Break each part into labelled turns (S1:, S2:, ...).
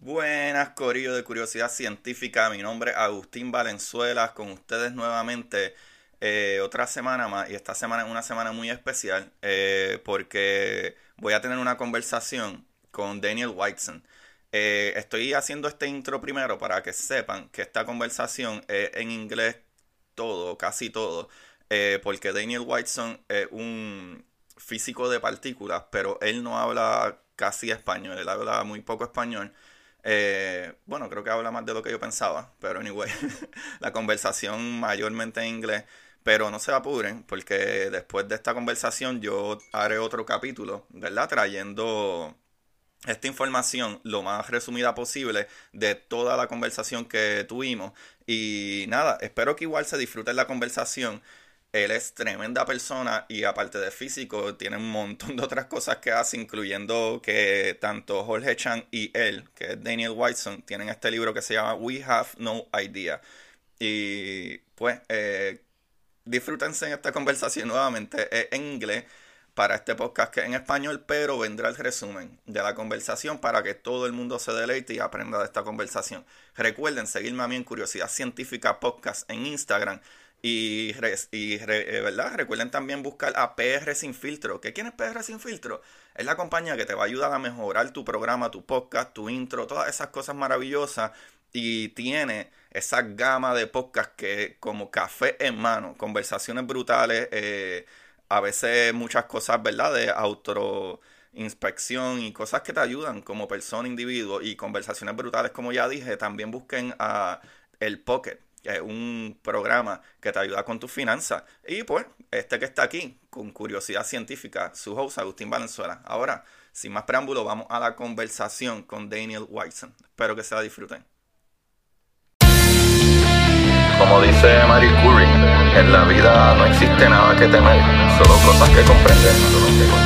S1: Buenas, Corillo de Curiosidad Científica. Mi nombre es Agustín Valenzuela, con ustedes nuevamente eh, otra semana más. Y esta semana es una semana muy especial eh, porque voy a tener una conversación con Daniel Whiteson. Eh, estoy haciendo este intro primero para que sepan que esta conversación es en inglés todo, casi todo, porque Daniel Whiteson es un físico de partículas, pero él no habla casi español, él habla muy poco español. Eh, bueno, creo que habla más de lo que yo pensaba, pero anyway, la conversación mayormente en inglés. Pero no se apuren, porque después de esta conversación yo haré otro capítulo, ¿verdad? Trayendo esta información lo más resumida posible de toda la conversación que tuvimos. Y nada, espero que igual se disfruten la conversación. Él es tremenda persona y aparte de físico, tiene un montón de otras cosas que hace, incluyendo que tanto Jorge Chan y él, que es Daniel Whiteson, tienen este libro que se llama We Have No Idea. Y pues, eh, disfrútense en esta conversación nuevamente en inglés para este podcast que es en español, pero vendrá el resumen de la conversación para que todo el mundo se deleite y aprenda de esta conversación. Recuerden seguirme a mí en Curiosidad Científica Podcast en Instagram y, y eh, ¿verdad? recuerden también buscar a PR Sin Filtro. ¿Qué quién es PR Sin Filtro? Es la compañía que te va a ayudar a mejorar tu programa, tu podcast, tu intro, todas esas cosas maravillosas. Y tiene esa gama de podcast que como café en mano, conversaciones brutales, eh, a veces muchas cosas, ¿verdad? De auto inspección y cosas que te ayudan como persona, individuo y conversaciones brutales, como ya dije, también busquen a el Pocket es un programa que te ayuda con tus finanzas. Y pues, este que está aquí, con curiosidad científica, su host Agustín Valenzuela. Ahora, sin más preámbulo, vamos a la conversación con Daniel Whiteson. Espero que se la disfruten. Como dice Marie Curie, en la vida no existe nada que temer, solo cosas que comprender.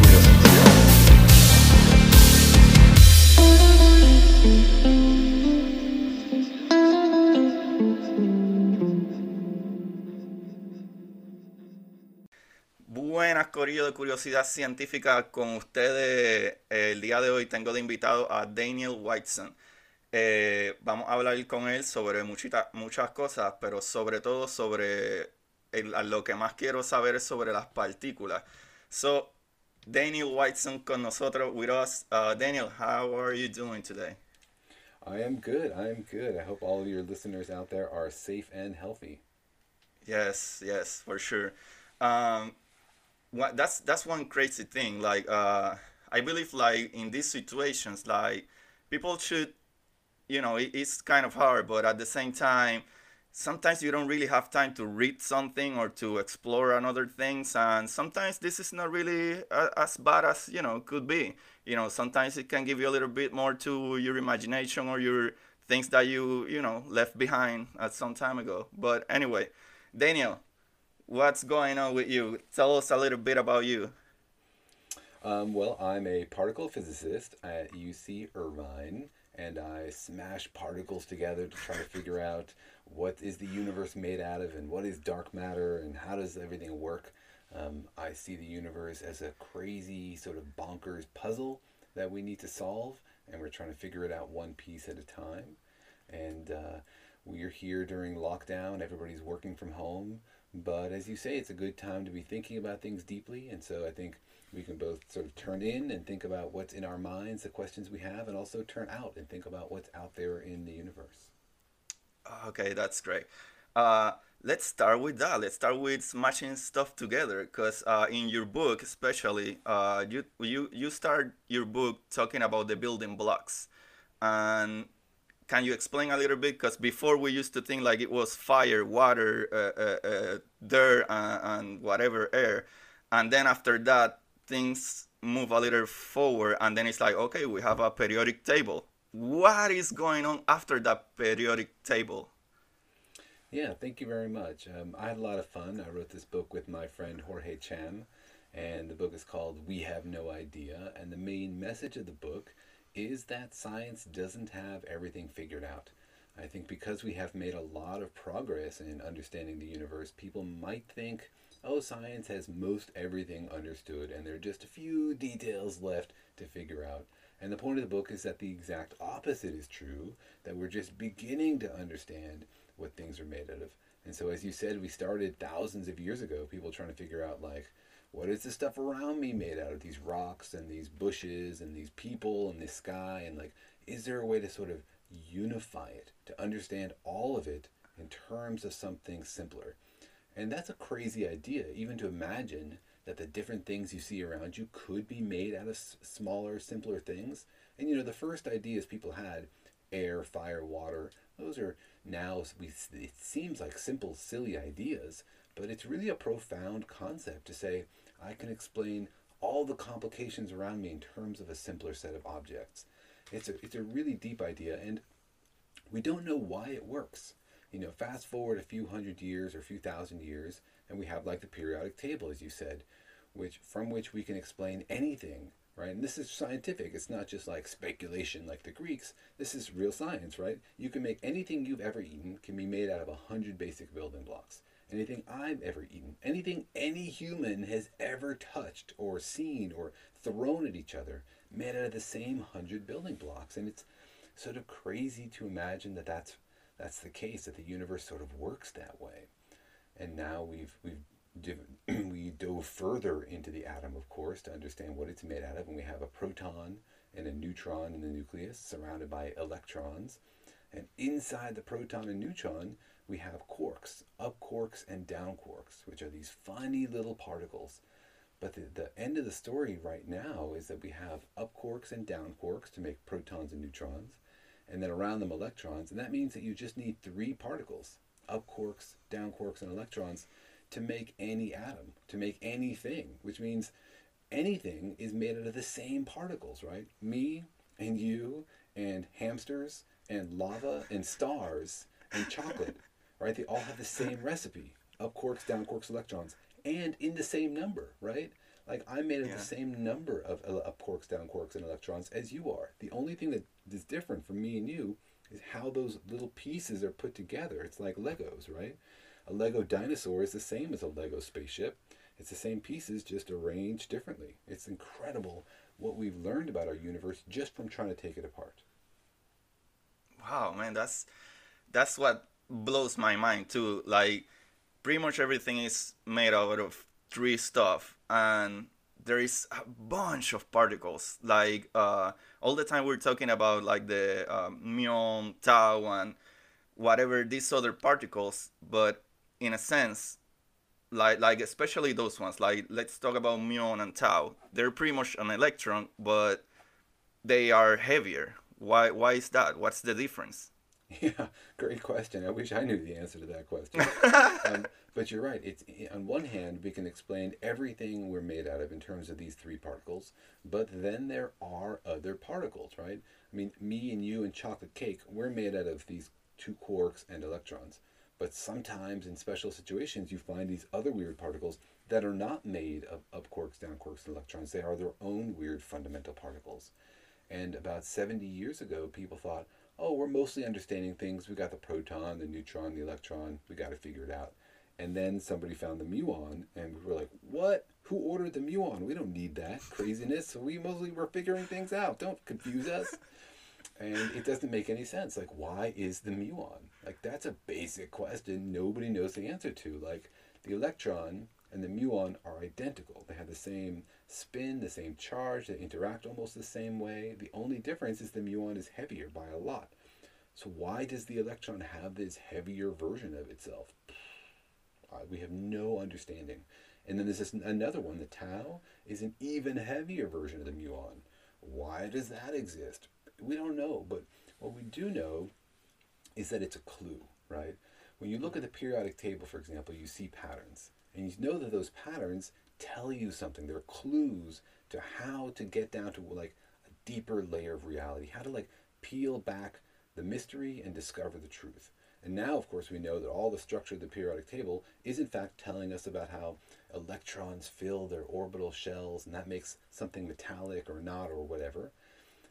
S1: Corillo de Curiosidad Científica con ustedes. El día de hoy tengo de invitado a Daniel Whiteson. Eh, vamos a hablar con él sobre muchita, muchas cosas, pero sobre todo sobre lo que más quiero saber es sobre las partículas. So, Daniel Whiteson con nosotros, with us. Uh, Daniel, how are you doing today?
S2: I am good. I am good. I hope all of your listeners out there are safe and healthy.
S1: Yes, yes, for sure. Um, that's that's one crazy thing. Like uh, I believe like in these situations, like people should, you know, it, it's kind of hard, but at the same time, sometimes you don't really have time to read something or to explore another things, and sometimes this is not really uh, as bad as you know could be. You know, sometimes it can give you a little bit more to your imagination or your things that you you know left behind at some time ago. But anyway, Daniel, what's going on with you? Tell us a little bit about you.
S2: Um, well, I'm a particle physicist at UC Irvine, and I smash particles together to try to figure out what is the universe made out of, and what is dark matter, and how does everything work. Um, I see the universe as a crazy sort of bonkers puzzle that we need to solve, and we're trying to figure it out one piece at a time. And uh, we're here during lockdown. Everybody's working from home. But as you say, it's a good time to be thinking about things deeply. And so I think we can both sort of turn in and think about what's in our minds, the questions we have, and also turn out and think about what's out there in the universe.
S1: Okay, that's great. Uh, let's start with that. Let's start with smashing stuff together, because uh, in your book, especially, uh, you you you start your book talking about the building blocks, and can you explain a little bit? Because before we used to think like it was fire, water, uh, uh, uh, dirt, uh, and whatever air, and then after that things move a little forward, and then it's like okay, we have a periodic table. what is going on after that periodic table?
S2: Yeah, thank you very much. Um, I had a lot of fun. I wrote this book with my friend Jorge Cham, and the book is called We Have No Idea. And the main message of the book is that science doesn't have everything figured out. I think because we have made a lot of progress in understanding the universe, people might think, oh, science has most everything understood, and there are just a few details left to figure out. And the point of the book is that the exact opposite is true, that we're just beginning to understand what things are made out of. And so, as you said, we started thousands of years ago, people trying to figure out, like, what is the stuff around me made out of? These rocks and these bushes and these people and this sky. And, like, is there a way to sort of unify it, to understand all of it in terms of something simpler? And that's a crazy idea, even to imagine that the different things you see around you could be made out of smaller, simpler things. And, you know, the first ideas people had air, fire, water those are now, we, it seems like simple, silly ideas, but it's really a profound concept to say, I can explain all the complications around me in terms of a simpler set of objects. It's a, it's a really deep idea, and we don't know why it works. You know, fast forward a few hundred years or a few thousand years, and we have like the periodic table, as you said, which from which we can explain anything right? And this is scientific. It's not just like speculation like the Greeks. This is real science, right? You can make anything you've ever eaten can be made out of a hundred basic building blocks. Anything I've ever eaten, anything any human has ever touched or seen or thrown at each other, made out of the same hundred building blocks. And it's sort of crazy to imagine that that's that's the case that the universe sort of works that way. And now we've we've we dove further into the atom, of course, to understand what it's made out of. And we have a proton and a neutron in the nucleus surrounded by electrons. And inside the proton and neutron, we have quarks, up quarks and down quarks, which are these funny little particles. But the, the end of the story right now is that we have up quarks and down quarks to make protons and neutrons, and then around them electrons. And that means that you just need three particles up quarks, down quarks, and electrons to make any atom, to make anything, which means anything is made out of the same particles, right? Me and you and hamsters and lava and stars and chocolate, right? They all have the same recipe up quarks, down quarks, electrons, and in the same number, right? Like I'm made of yeah. the same number of uh, up quarks, down quarks, and electrons as you are. The only thing that is different from me and you is how those little pieces are put together. It's like Legos, right? A Lego dinosaur is the same as a Lego spaceship. It's the same pieces, just arranged differently. It's incredible what we've learned about our universe just from trying to take it apart.
S1: Wow, man, that's that's what blows my mind too. Like pretty much everything is made out of three stuff and there is a bunch of particles like uh, all the time we're talking about like the um, muon tau and whatever these other particles but in a sense, like like especially those ones. Like let's talk about muon and tau. They're pretty much an electron, but they are heavier. Why why is that? What's the difference?
S2: Yeah, great question. I wish I knew the answer to that question. um, but you're right. It's on one hand we can explain everything we're made out of in terms of these three particles, but then there are other particles, right? I mean, me and you and chocolate cake, we're made out of these two quarks and electrons. But sometimes in special situations, you find these other weird particles that are not made of up quarks, down quarks, and electrons. They are their own weird fundamental particles. And about 70 years ago, people thought, oh, we're mostly understanding things. We got the proton, the neutron, the electron. We got to figure it out. And then somebody found the muon, and we were like, what? Who ordered the muon? We don't need that craziness. So we mostly were figuring things out. Don't confuse us and it doesn't make any sense. Like, why is the muon? Like, that's a basic question nobody knows the answer to. Like, the electron and the muon are identical. They have the same spin, the same charge, they interact almost the same way. The only difference is the muon is heavier by a lot. So, why does the electron have this heavier version of itself? We have no understanding. And then there's this another one, the tau, is an even heavier version of the muon. Why does that exist? we don't know, but what we do know is that it's a clue, right? When you look at the periodic table, for example, you see patterns, and you know that those patterns tell you something. They're clues to how to get down to like a deeper layer of reality, how to like peel back the mystery and discover the truth. And now, of course, we know that all the structure of the periodic table is in fact telling us about how electrons fill their orbital shells, and that makes something metallic or not or whatever.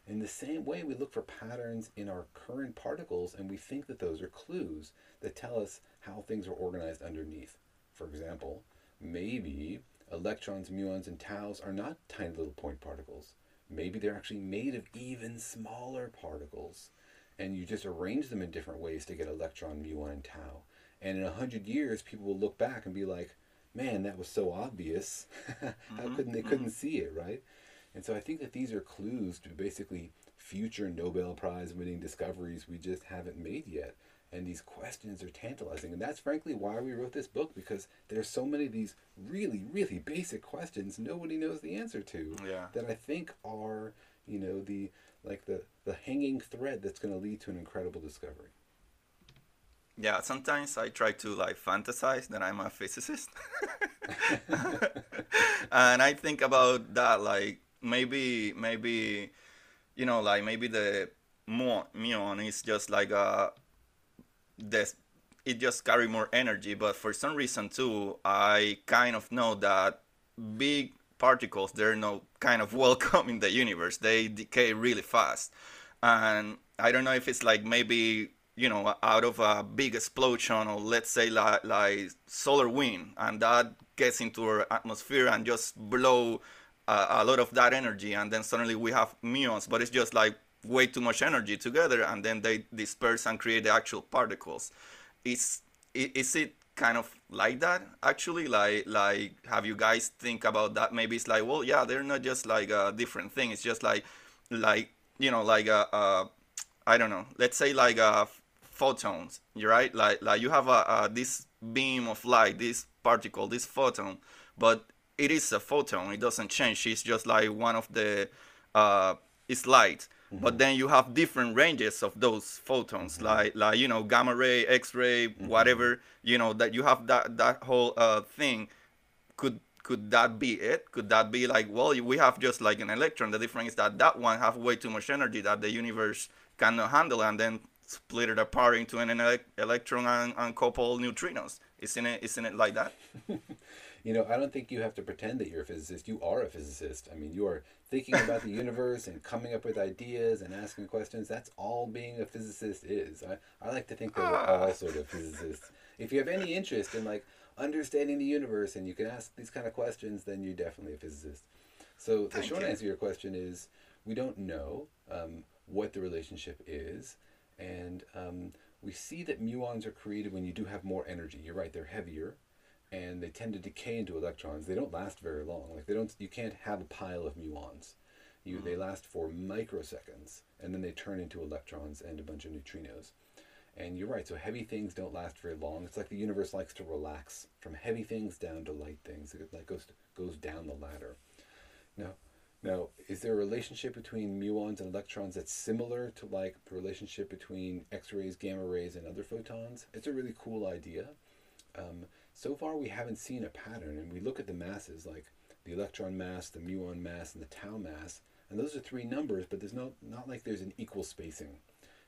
S2: In the same way, we look for patterns in our current particles, and we think that those are clues that tell us how things are organized underneath. For example, maybe electrons, muons, and taus are not tiny little point particles. Maybe they're actually made of even smaller particles, and you just arrange them in different ways to get electron, muon, and tau. And in a hundred years, people will look back and be like, "Man, that was so obvious. How
S1: Mhm,
S2: couldn't they couldn't see it, right?" And so I think that these are clues to basically future Nobel Prize winning discoveries we just haven't made yet. And these questions are tantalizing. And that's frankly why we wrote this book because there's so many of these really, really basic questions nobody knows the answer to
S1: Yeah.
S2: that I think are, you know, the like the, the hanging thread that's going to lead to an incredible discovery.
S1: Yeah, sometimes I try to like fantasize that I'm a physicist. and I think about that like maybe maybe you know like maybe the muon, muon is just like a this it just carry more energy but for some reason too I kind of know that big particles they're no kind of welcome in the universe. They decay really fast. And I don't know if it's like maybe you know out of a big explosion or let's say like, like solar wind and that gets into our atmosphere and just blow a lot of that energy and then suddenly we have muons but it's just like way too much energy together and then they disperse and create the actual particles is is it kind of like that actually like like have you guys think about that maybe it's like well yeah they're not just like a different thing it's just like like you know like a, a I don't know. Let's say like uh, photons, right? Like like you have a, a this beam of light, this particle, this photon, but it is a photon. It doesn't change. It's just like one of the uh, it's light. Mm-hmm. But then you have different ranges of those photons, mm-hmm. like like you know gamma ray, X ray, mm-hmm. whatever. You know that you have that that whole uh, thing. Could could that be it? Could that be like, well, we have just like an electron. The difference is that that one have way too much energy that the universe cannot handle, and then split it apart into an elec electron and, and couple neutrinos. Isn't it? Isn't it like that?
S2: You know, I don't think you have to pretend that you're a physicist. You are a physicist. I mean, you are thinking about the universe and coming up with ideas and asking questions. That's all being a physicist is. I, I like to think that we're all sort of physicists. If you have any interest in like understanding the universe and you can ask these kind of questions, then you're definitely a physicist. So the
S1: Thank
S2: short
S1: you.
S2: answer to your question is we don't know um, what the relationship is, and um, we see that muons are created when you do have more energy. You're right; they're heavier, and they tend to decay into electrons. They don't last very long. Like they don't. You can't have a pile of muons. You they mm-hmm. last for microseconds, and then they turn into electrons and a bunch of neutrinos. And you're right. So heavy things don't last very long. It's like the universe likes to relax from heavy things down to light things. It like goes goes down the ladder. Now, now, is there a relationship between muons and electrons that's similar to like the relationship between X-rays, gamma rays, and other photons? It's a really cool idea. Um, so far, we haven't seen a pattern, and we look at the masses like the electron mass, the muon mass, and the tau mass, and those are three numbers, but there's no not like there's an equal spacing.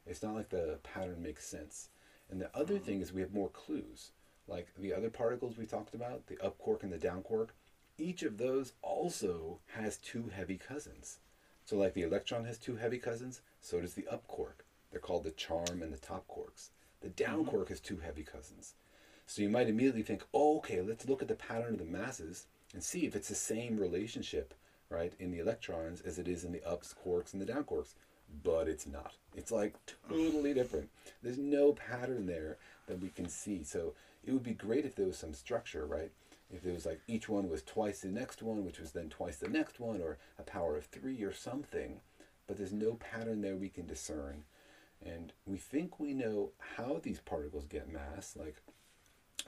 S2: It's not like the pattern makes sense. And the other thing is we have more clues, like the other particles we talked about, the up quark and the down quark. Each of those also has two heavy cousins. So, like the electron has two heavy cousins, so does the up quark. They're called the charm and the top quarks. The down quark has two heavy cousins. So you might immediately think, oh, okay, let's look at the pattern of the masses and see if it's the same relationship, right, in the electrons as it is in the ups quarks and the down quarks. But it's not. It's like totally different. There's no pattern there that we can see. So it would be great if there was some structure, right? If there was like each one was twice the next one, which was then twice the next one, or a power of three or something. But there's no pattern there we can discern. And we think we know how these particles get mass, like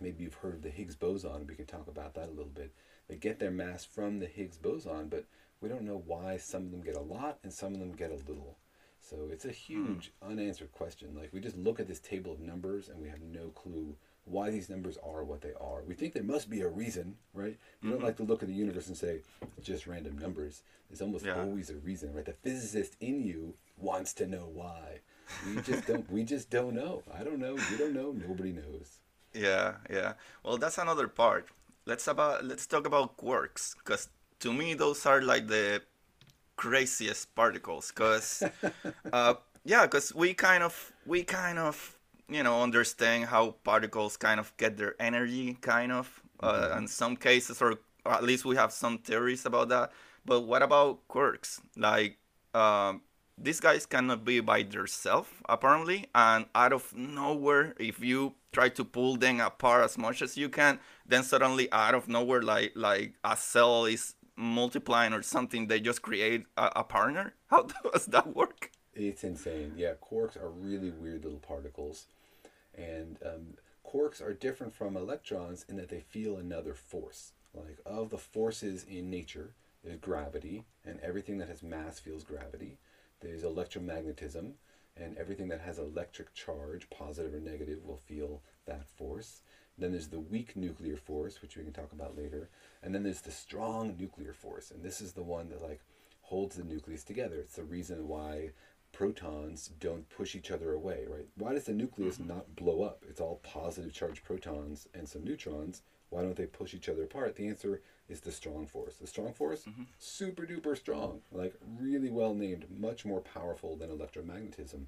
S2: maybe you've heard of the Higgs boson. We can talk about that a little bit. They get their mass from the Higgs boson, but we don't know why some of them get a lot and some of them get a little. So it's a huge unanswered question. Like we just look at this table of numbers and we have no clue why these numbers are what they are. We think there must be a reason, right? You don't
S1: Mhm.
S2: like to look at the universe and say, just random numbers. There's almost
S1: Yeah.
S2: always a reason, right? The physicist in you wants to know why. We just don't we just don't know. I don't know, you don't know, nobody knows.
S1: Yeah, yeah. Well, that's another part. Let's about let's talk about quarks, because to me those are like the craziest particles. Because uh, yeah, because we kind of we kind of you know understand how particles kind of get their energy, kind of. Uh, in some cases, or, or at least we have some theories about that. But what about quarks? Like um, these guys cannot be by themselves apparently and out of nowhere if you try to pull them apart as much as you can then suddenly out of nowhere like like a cell is multiplying or something they just create a, a partner how does that work
S2: It's insane. Yeah, quarks are really weird little particles. And um, quarks are different from electrons in that they feel another force. Like, of the forces in nature, there's gravity, and everything that has mass feels gravity. There's electromagnetism, and everything that has electric charge, positive or negative, will feel that force. Then there's the weak nuclear force, which we can talk about later. And then there's the strong nuclear force, and this is the one that, like, holds the nucleus together. It's the reason why protons don't push each other away, right? Why does the nucleus mm-hmm. not blow up? It's all positive charged protons and some neutrons. Why don't they push each other apart? The answer is the strong force. The strong force, mm-hmm. super duper strong, like really well named, much more powerful than electromagnetism.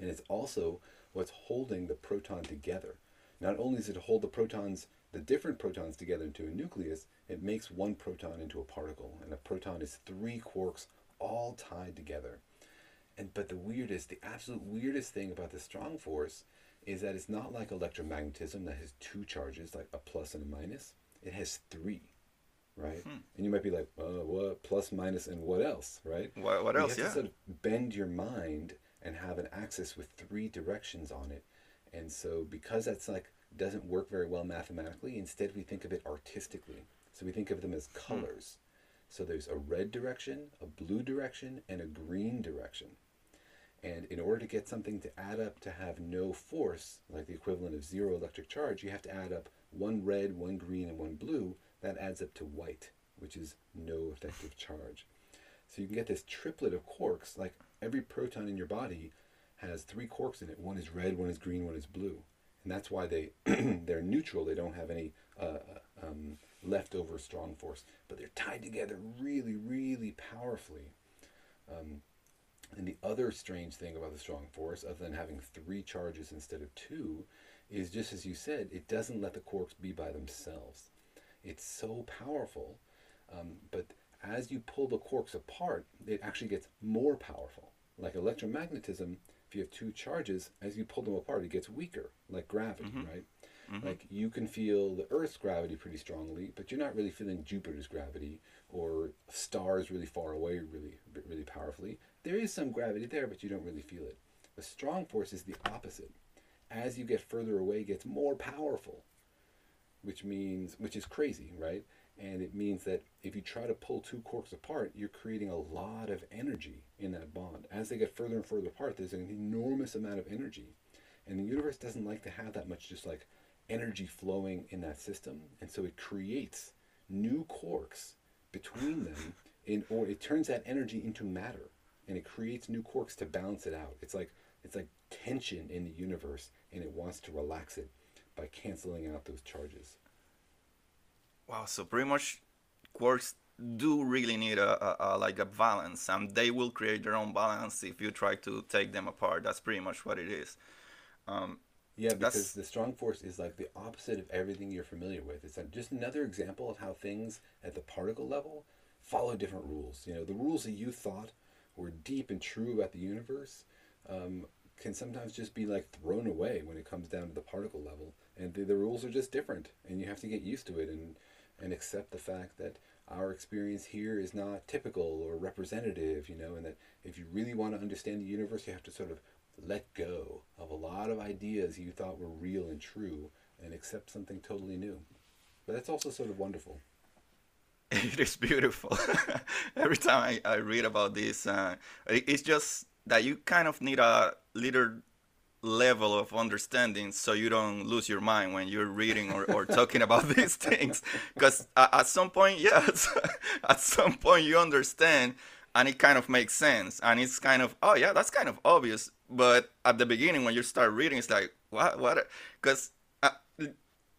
S2: And it's also what's holding the proton together. Not only does it hold the protons, the different protons together into a nucleus, it makes one proton into a particle. And a proton is three quarks all tied together. And but the weirdest, the absolute weirdest thing about the strong force is that it's not like electromagnetism that has two charges, like a plus and a minus. It has three, right? And you might be like, uh, what plus, minus, and what else, right?
S1: what, what
S2: you
S1: else
S2: have to sort of bend your mind and have an axis with three directions on it. And so because that's like doesn't work very well mathematically, instead we think of it artistically. So we think of them as colors. So there's a red direction, a blue direction, and a green direction. And in order to get something to add up to have no force, like the equivalent of zero electric charge, you have to add up one red, one green, and one blue. That adds up to white, which is no effective charge. So you can get this triplet of quarks, like every proton in your body has three quarks in it. One is red, one is green, one is blue. And that's why they they're neutral. They don't have any uh, um, leftover strong force, but they're tied together really, really powerfully. Um, and the other strange thing about the strong force, other than having three charges instead of two, is just as you said, it doesn't let the quarks be by themselves. It's so powerful, um, but as you pull the quarks apart, it actually gets more powerful. Like electromagnetism, if you have two charges, as you pull them apart, it gets weaker, like gravity, right? Like you can feel the Earth's gravity pretty strongly, but you're not really feeling Jupiter's gravity or stars really far away really really powerfully. There is some gravity there, but you don't really feel it. A strong force is the opposite. As you get further away, gets more powerful, which means which is crazy, right? And it means that if you try to pull two quarks apart, you're creating a lot of energy in that bond. As they get further and further apart, there's an enormous amount of energy. And the universe doesn't like to have that much just like energy flowing in that system. And so it creates new quarks between them in or it turns that energy into matter and it creates new quarks to balance it out. It's like it's like tension in the universe and it wants to relax it by canceling out those charges.
S1: wow so pretty much quarks do really need a, a, a like a balance and they will create their own balance if you try to take them apart that's pretty much what it is um,
S2: Yeah, because
S1: That's-
S2: the strong force is like the opposite of everything you're familiar with. It's just another example of how things at the particle level follow different rules. You know, the rules that you thought were deep and true about the universe um, can sometimes just be like thrown away when it comes down to the particle level, and the, the rules are just different, and you have to get used to it and and accept the fact that our experience here is not typical or representative. You know, and that if you really want to understand the universe, you have to sort of let go of a lot of ideas you thought were real and true and accept something totally new. But that's also sort of wonderful.
S1: It is beautiful. Every time I, I read about this, uh, it- it's just that you kind of need a little level of understanding so you don't lose your mind when you're reading or, or talking about these things because at some point yes at some point you understand and it kind of makes sense and it's kind of oh yeah that's kind of obvious but at the beginning when you start reading it's like what what because uh,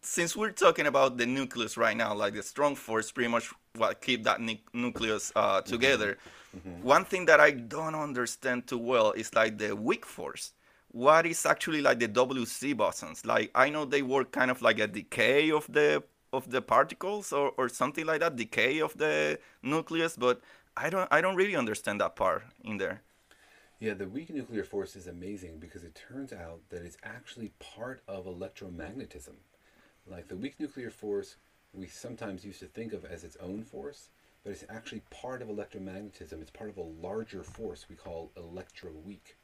S1: since we're talking about the nucleus right now like the strong force pretty much what keep that nu- nucleus uh, mm-hmm. together mm-hmm. Mm-hmm. one thing that i don't understand too well is like the weak force what is actually like the wc bosons like i know they work kind of like a decay of the of the particles or, or something like that decay of the nucleus but I don't I don't really understand that part in there.
S2: Yeah, the weak nuclear force is amazing because it turns out that it's actually part of electromagnetism. Like the weak nuclear force, we sometimes used to think of as its own force, but it's actually part of electromagnetism. It's part of a larger force we call electroweak.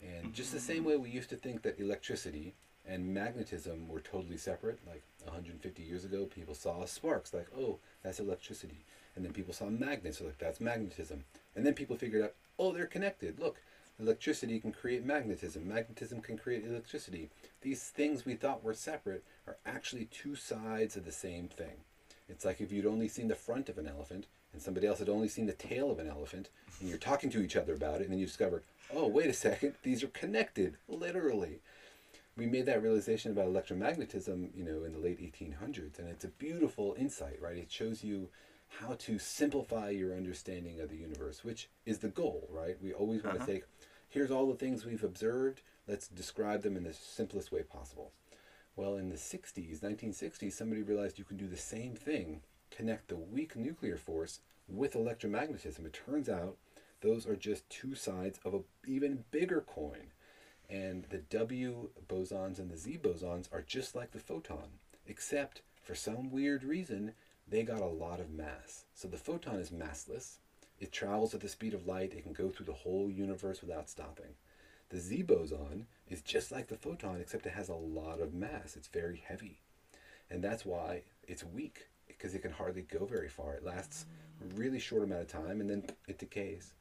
S2: And just the same mm. way we used to think that electricity and magnetism were totally separate, like 150 years ago, people saw sparks, like, oh, that's electricity. And then people saw magnets, so like that's magnetism. And then people figured out, oh, they're connected. Look, electricity can create magnetism. Magnetism can create electricity. These things we thought were separate are actually two sides of the same thing. It's like if you'd only seen the front of an elephant and somebody else had only seen the tail of an elephant, and you're talking to each other about it, and then you discover, oh, wait a second, these are connected, literally. We made that realization about electromagnetism, you know, in the late 1800s, and it's a beautiful insight, right? It shows you how to simplify your understanding of the universe, which is the goal, right? We always want uh-huh. to say, here's all the things we've observed, let's describe them in the simplest way possible. Well, in the 60s, 1960s, somebody realized you can do the same thing, connect the weak nuclear force with electromagnetism. It turns out those are just two sides of an even bigger coin. And the W bosons and the Z bosons are just like the photon, except for some weird reason, they got a lot of mass. So the photon is massless. It travels at the speed of light. It can go through the whole universe without stopping. The Z boson is just like the photon, except it has a lot of mass. It's very heavy. And that's why it's weak, because it can hardly go very far. It lasts really short amount of time and then it decays.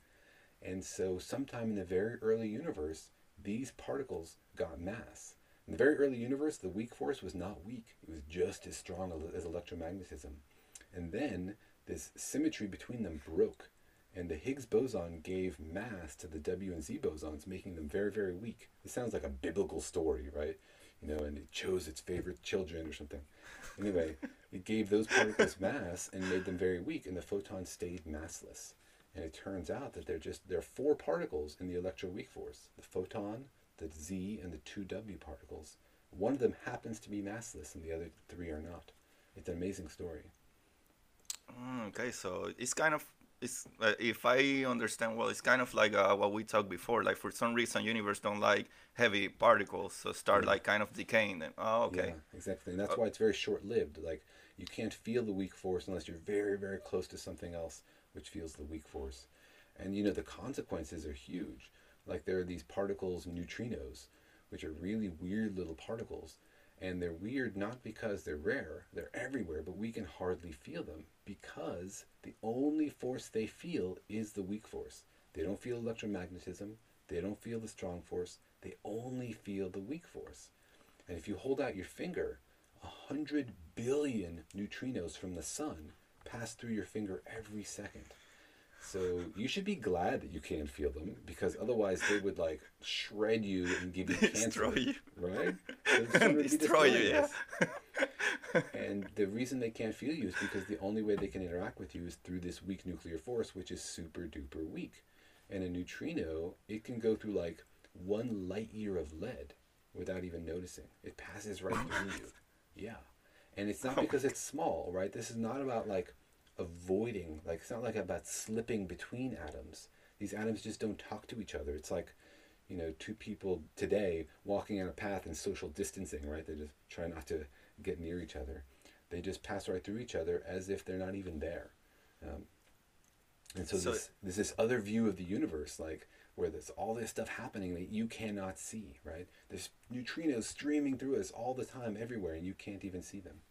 S2: And so, sometime in the very early universe, these particles got mass. In the very early universe, the weak force was not weak, it was just as strong as electromagnetism. And then this symmetry between them broke, and the Higgs boson gave mass to the W and Z bosons, making them very, very weak. It sounds like a biblical story, right? You know, and it chose its favorite children or something. Anyway, it gave those particles mass and made them very weak, and the photon stayed massless. And it turns out that they're just there are four particles in the electroweak force: the photon, the Z, and the two W particles. One of them happens to be massless, and the other three are not. It's an amazing story.
S1: Mm, okay, so it's kind of it's uh, if I understand well, it's kind of like uh, what we talked before. Like for some reason, universe don't like heavy particles, so start yeah. like kind of decaying. Then oh, okay,
S2: yeah, exactly, and that's uh, why it's very short-lived. Like you can't feel the weak force unless you're very, very close to something else which feels the weak force, and you know the consequences are huge. Like there are these particles, neutrinos, which are really weird little particles and they're weird not because they're rare, they're everywhere, but we can hardly feel them because the only force they feel is the weak force. They don't feel electromagnetism, they don't feel the strong force, they only feel the weak force. And if you hold out your finger, a hundred billion neutrinos from the sun pass through your finger every second. So you should be glad that you can't feel them because otherwise they would like shred you and give you cancer, you. right?
S1: destroy you, yes.
S2: and the reason they can't feel you is because the only way they can interact with you is through this weak nuclear force, which is super duper weak. And a neutrino, it can go through like one light year of lead without even noticing. It passes right through you. Yeah. And it's not oh because it's small, right? This is not about like avoiding like it's not like about slipping between atoms. These atoms just don't talk to each other. It's like you know two people today walking on a path and social distancing right? They just try not to get near each other. They just pass right through each other as if they're not even there. Um, and so, so this there's this other view of the universe like where there's all this stuff happening that you cannot see right? There's neutrinos streaming through us all the time everywhere and you can't even see them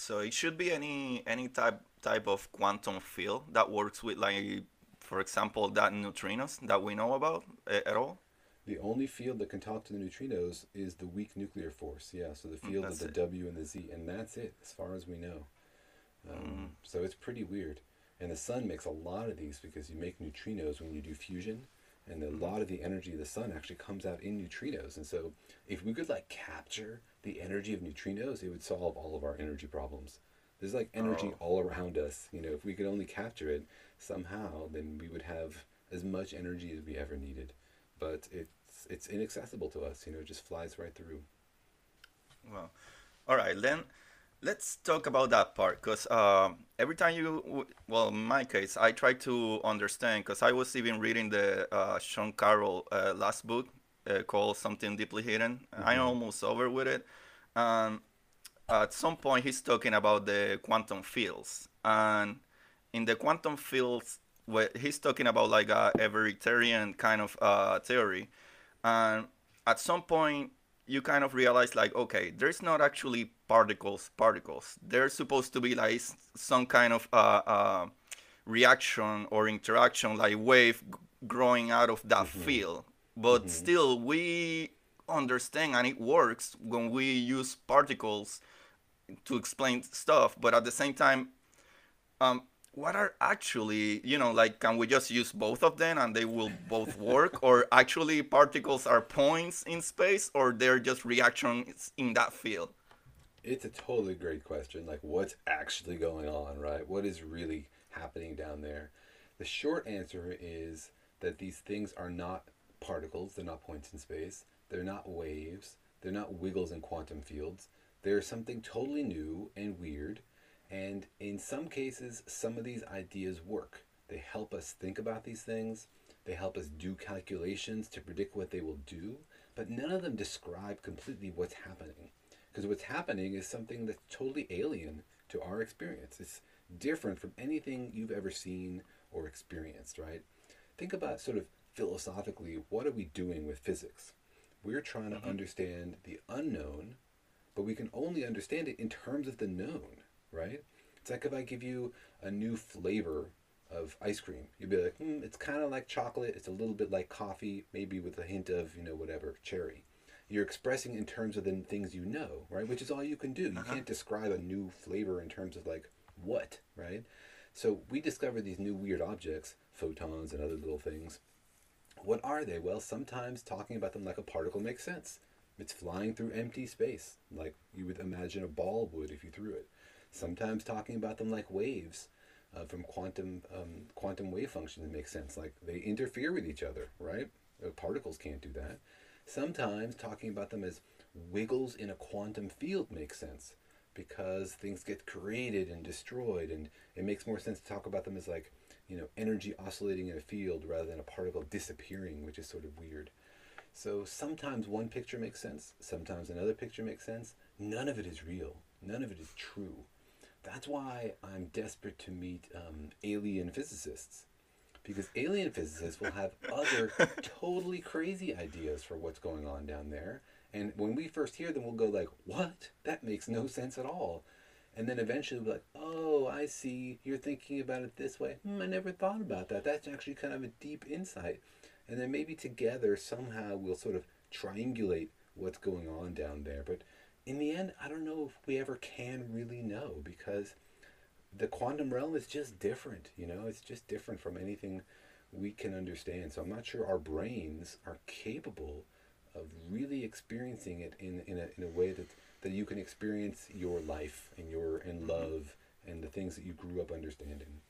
S1: so it should be any any type type of quantum field that works with like, for example, that neutrinos that we know about uh, at all.
S2: The only field that can talk to the neutrinos is the weak nuclear force. Yeah, so the
S1: Mm,
S2: field of the
S1: it.
S2: W and the Z, and that's it as far as we know. Um,
S1: Mm.
S2: So it's pretty weird. And the sun makes a lot of these because you make neutrinos when you do fusion, and a lot of the energy of the sun actually comes out in neutrinos. And so if we could like capture the energy of neutrinos, it would solve all of our energy problems. There's like energy
S1: Oh.
S2: all around us. You know, if we could only capture it somehow, then we would have as much energy as we ever needed. But it's it's inaccessible to us. You know, it just flies right through.
S1: Well, all right, then let's talk about that part because um, every time you, well, in my case, I try to understand because I was even reading the uh, Sean Carroll uh, last book uh, called Something Deeply Hidden. I'm
S2: Mhm.
S1: almost over with it. And at some point, he's talking about the quantum fields. And in the quantum fields, where he's talking about like a Everetarian kind of uh, theory. And at some point, you kind of realize like okay there's not actually particles particles there's supposed to be like some kind of uh, uh, reaction or interaction like wave growing out of that
S2: Mhm.
S1: field but
S2: Mhm.
S1: still we understand and it works when we use particles to explain stuff but at the same time um, what are actually you know like can we just use both of them and they will both work or actually particles are points in space or they're just reactions in that field
S2: It's a totally great question. Like, what's actually going on, right? What is really happening down there? The short answer is that these things are not particles, they're not points in space, they're not waves, they're not wiggles in quantum fields. They're something totally new and weird. And in some cases, some of these ideas work. They help us think about these things, they help us do calculations to predict what they will do, but none of them describe completely what's happening because what's happening is something that's totally alien to our experience. It's different from anything you've ever seen or experienced, right? Think about sort of philosophically what are we doing with physics? We're trying to
S1: Mhm.
S2: understand the unknown, but we can only understand it in terms of the known, right? It's like if I give you a new flavor of ice cream, you'd be like, hmm, it's kind of like chocolate, it's a little bit like coffee, maybe with a hint of, you know, whatever, cherry you're expressing in terms of the things you know, right? Which is all you can do. You
S1: Uh-huh.
S2: can't describe a new flavor in terms of like what, right? So we discover these new weird objects, photons and other little things. What are they? Well, sometimes talking about them like a particle makes sense. It's flying through empty space, like you would imagine a ball would if you threw it. Sometimes talking about them like waves uh, from quantum um, quantum wave functions makes sense. Like they interfere with each other, right? Uh, particles can't do that. Sometimes talking about them as wiggles in a quantum field makes sense because things get created and destroyed, and it makes more sense to talk about them as like, you know, energy oscillating in a field rather than a particle disappearing, which is sort of weird. So sometimes one picture makes sense, sometimes another picture makes sense. None of it is real, none of it is true. That's why I'm desperate to meet um, alien physicists because alien physicists will have other totally crazy ideas for what's going on down there. And when we first hear them we'll go like what? That makes no sense at all. And then eventually we'll be like oh i see. You're thinking about it this way. Hmm, i never thought about that. That's actually kind of a deep insight. And then maybe together somehow we'll sort of triangulate what's going on down there. But in the end i don't know if we ever can really know because the quantum realm is just different you know it's just different from anything we can understand so i'm not sure our brains are capable of really experiencing it in, in, a, in a way that, that you can experience your life and your and mm-hmm. love and the things that you grew up understanding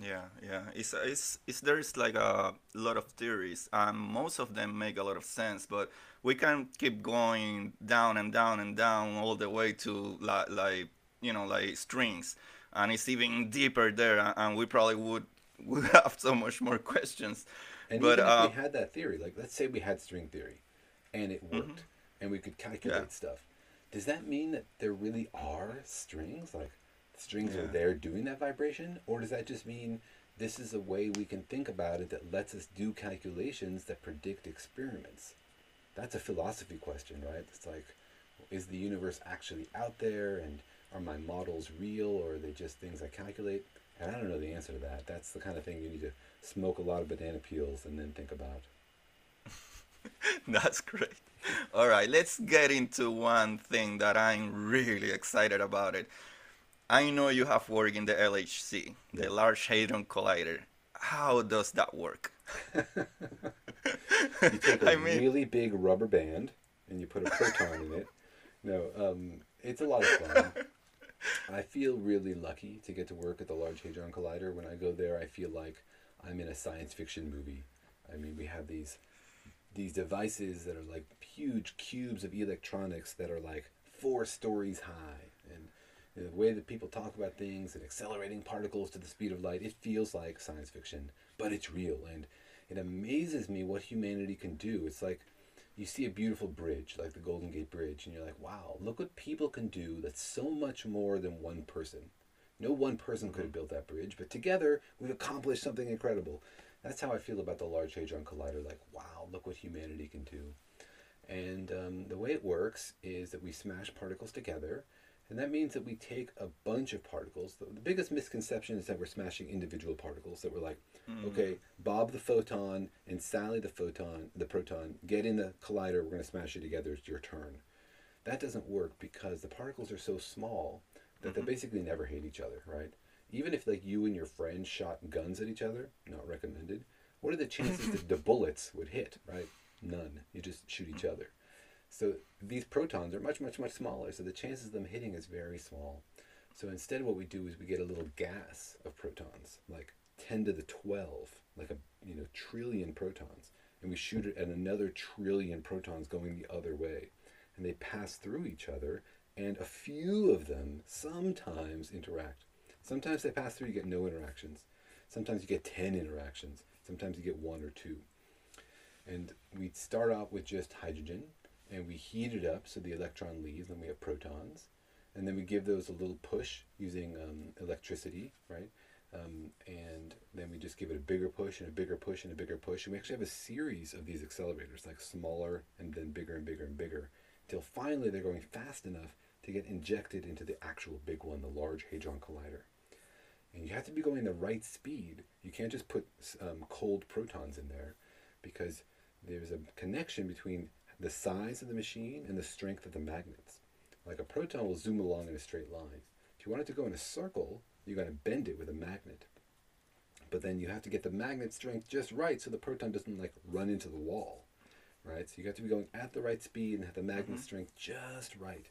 S1: Yeah, yeah. It's it's it's there's like a lot of theories, and most of them make a lot of sense. But we can keep going down and down and down all the way to like like you know like strings, and it's even deeper there. And we probably would would have so much more questions.
S2: and
S1: But,
S2: even if
S1: uh,
S2: we had that theory like let's say we had string theory and it worked and we could calculate
S1: Yeah.
S2: stuff. Does that mean that there really are strings? Like strings are there doing that vibration? Or does that just mean this is a way we can think about it that lets us do calculations that predict experiments? That's a philosophy question right? It's like is the universe actually out there? And are my models real or are they just things i calculate and i don't know the answer to that that's the kind of thing you need to smoke a lot of banana peels and then think about
S1: That's great. All right, let's get into one thing that I'm really excited about it. I know you have worked in the LHC, the Large Hadron Collider. How does that work?
S2: you take a I mean, really big rubber band and you put a proton in it. No, um, it's a lot of fun. I feel really lucky to get to work at the Large Hadron Collider. When I go there, I feel like I'm in a science fiction movie. I mean, we have these these devices that are like huge cubes of electronics that are like four stories high, and the way that people talk about things and accelerating particles to the speed of light, it feels like science fiction, but it's real, and it amazes me what humanity can do. It's like you see a beautiful bridge like the Golden Gate Bridge, and you're like, wow, look what people can do that's so much more than one person. No one person could have built that bridge, but together we've accomplished something incredible. That's how I feel about the Large Hadron Collider. Like, wow, look what humanity can do. And um, the way it works is that we smash particles together, and that means that we take a bunch of particles. The, the biggest misconception is that we're smashing individual particles, that we're like, Mm. Okay, Bob the photon and Sally the photon, the proton, get in the collider. We're going to smash it together. It's your turn. That doesn't work because the particles are so small that mm-hmm. they basically never hate each other, right? Even if like you and your friend shot guns at each other, not recommended. What are the chances that the bullets would hit, right? None. You just shoot each other. So these protons are much, much, much smaller. So the chances of them hitting is very small. So instead, what we do is we get a little gas of protons, like 10 to the 12, like a you know trillion protons, and we shoot it at another trillion protons going the other way, and they pass through each other, and a few of them sometimes interact. Sometimes they pass through, you get no interactions. Sometimes you get 10 interactions. Sometimes you get one or two. And we start off with just hydrogen, and we heat it up so the electron leaves, and we have protons. And then we give those a little push using um, electricity, right? Um, and then we just give it a bigger push and a bigger push and a bigger push. And we actually have a series of these accelerators, like smaller and then bigger and bigger and bigger, until finally they're going fast enough to get injected into the actual big one, the Large Hadron Collider. And you have to be going the right speed. You can't just put um, cold protons in there because there's a connection between the size of the machine and the strength of the magnets. Like a proton will zoom along in a straight line. If you want it to go in a circle, you've got to bend it with a magnet. But then you have to get the magnet strength just right so the proton doesn't like run into the wall, right? So you got to be going at the right speed and have the magnet mm-hmm. strength just right.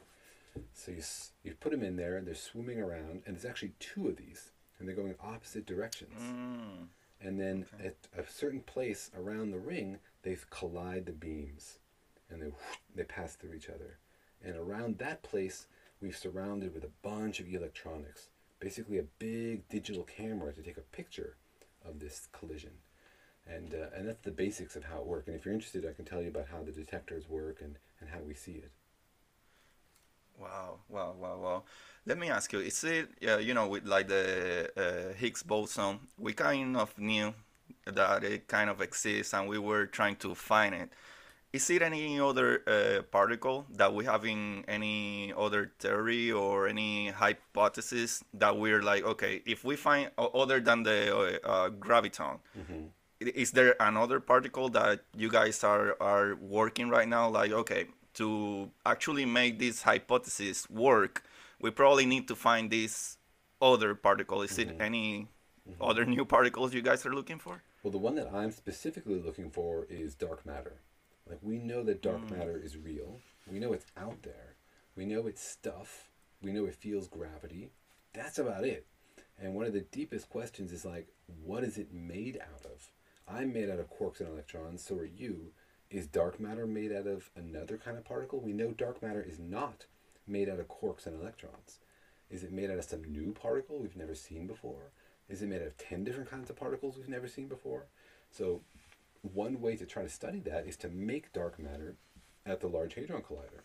S2: So you you put them in there and they're swimming around, and there's actually two of these, and they're going opposite directions. Mm. And then okay. at a certain place around the ring, they collide the beams, and they they pass through each other. And around that place, we've surrounded with a bunch of electronics basically a big digital camera to take a picture of this collision. And, uh, and that's the basics of how it works. And if you're interested, I can tell you about how the detectors work and, and how we see it.
S1: Wow, wow, wow, wow. Let me ask you, is it, uh, you know, with like the uh, Higgs boson, we kind of knew that it kind of exists and we were trying to find it is it any other uh, particle that we have in any other theory or any hypothesis that we're like, okay, if we find other than the uh, uh, graviton, mm-hmm. is there another particle that you guys are are working right now? Like, okay, to actually make this hypothesis work, we probably need to find this other particle. Is mm-hmm. it any mm-hmm. other new particles you guys are looking for?
S2: Well, the one that I'm specifically looking for is dark matter. Like we know that dark mm. matter is real. We know it's out there. We know it's stuff. We know it feels gravity. That's about it. And one of the deepest questions is like, what is it made out of? I'm made out of quarks and electrons, so are you. Is dark matter made out of another kind of particle? We know dark matter is not made out of quarks and electrons. Is it made out of some new particle we've never seen before? Is it made out of 10 different kinds of particles we've never seen before? So one way to try to study that is to make dark matter at the Large Hadron Collider.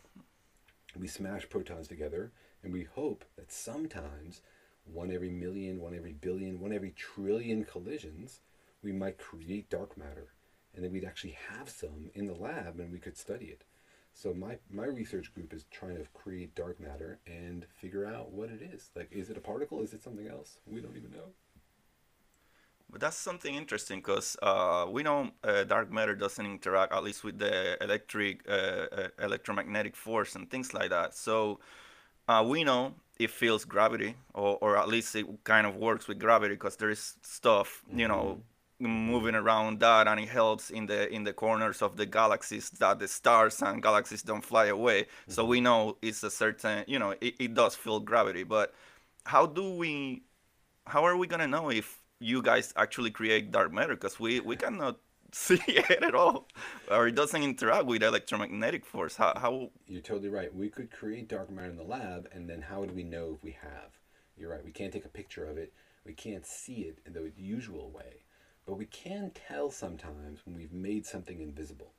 S2: We smash protons together, and we hope that sometimes, one every million, one every billion, one every trillion collisions, we might create dark matter. And then we'd actually have some in the lab and we could study it. So my, my research group is trying to create dark matter and figure out what it is. Like, is it a particle? Is it something else? We don't even know.
S1: But that's something interesting because uh, we know uh, dark matter doesn't interact, at least with the electric, uh, uh electromagnetic force and things like that. So uh, we know it feels gravity, or, or at least it kind of works with gravity because there is stuff, you mm-hmm. know, moving around that, and it helps in the in the corners of the galaxies that the stars and galaxies don't fly away. Mm-hmm. So we know it's a certain, you know, it, it does feel gravity. But how do we, how are we gonna know if you guys actually create dark matter because we, we cannot see it at all or it doesn't interact with electromagnetic force. How, how
S2: you're totally right. We could create dark matter in the lab and then how would we know if we have? You're right. We can't take a picture of it. We can't see it in the usual way. But we can tell sometimes when we've made something invisible.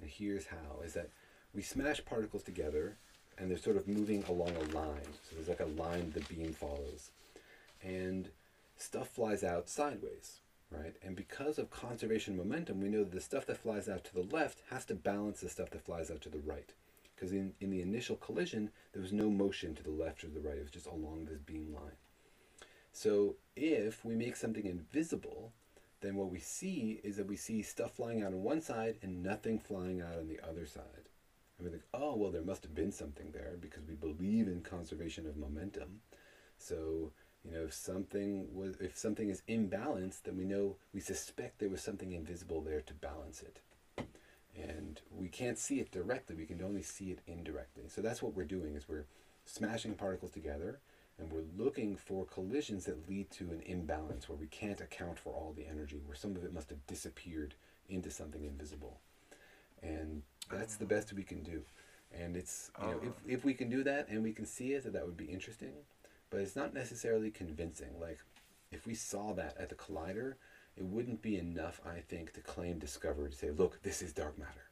S2: And here's how is that we smash particles together and they're sort of moving along a line. So there's like a line the beam follows. And stuff flies out sideways, right? And because of conservation of momentum, we know that the stuff that flies out to the left has to balance the stuff that flies out to the right. Because in, in the initial collision, there was no motion to the left or the right, it was just along this beam line. So if we make something invisible, then what we see is that we see stuff flying out on one side and nothing flying out on the other side. And we think, oh, well, there must have been something there because we believe in conservation of momentum. So you know, if something was if something is imbalanced, then we know we suspect there was something invisible there to balance it. And we can't see it directly, we can only see it indirectly. So that's what we're doing is we're smashing particles together and we're looking for collisions that lead to an imbalance where we can't account for all the energy, where some of it must have disappeared into something invisible. And that's the best we can do. And it's you know, if, um. if we can do that and we can see it, that would be interesting but it's not necessarily convincing. Like, if we saw that at the collider, it wouldn't be enough, I think, to claim discovery to say, look, this is dark matter.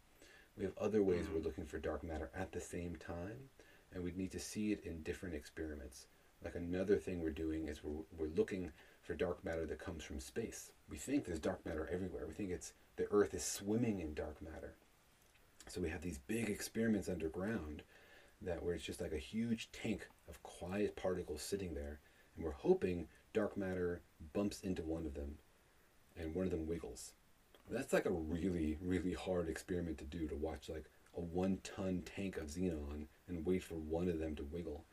S2: We have other ways we're mm. looking for dark matter at the same time, and we'd need to see it in different experiments. Like another thing we're doing is we're, we're looking for dark matter that comes from space. We think there's dark matter everywhere. We think it's the Earth is swimming in dark matter. So we have these big experiments underground that where it's just like a huge tank of quiet particles sitting there, and we're hoping dark matter bumps into one of them, and one of them wiggles. That's like a really, really hard experiment to do to watch like a one ton tank of xenon and wait for one of them to wiggle.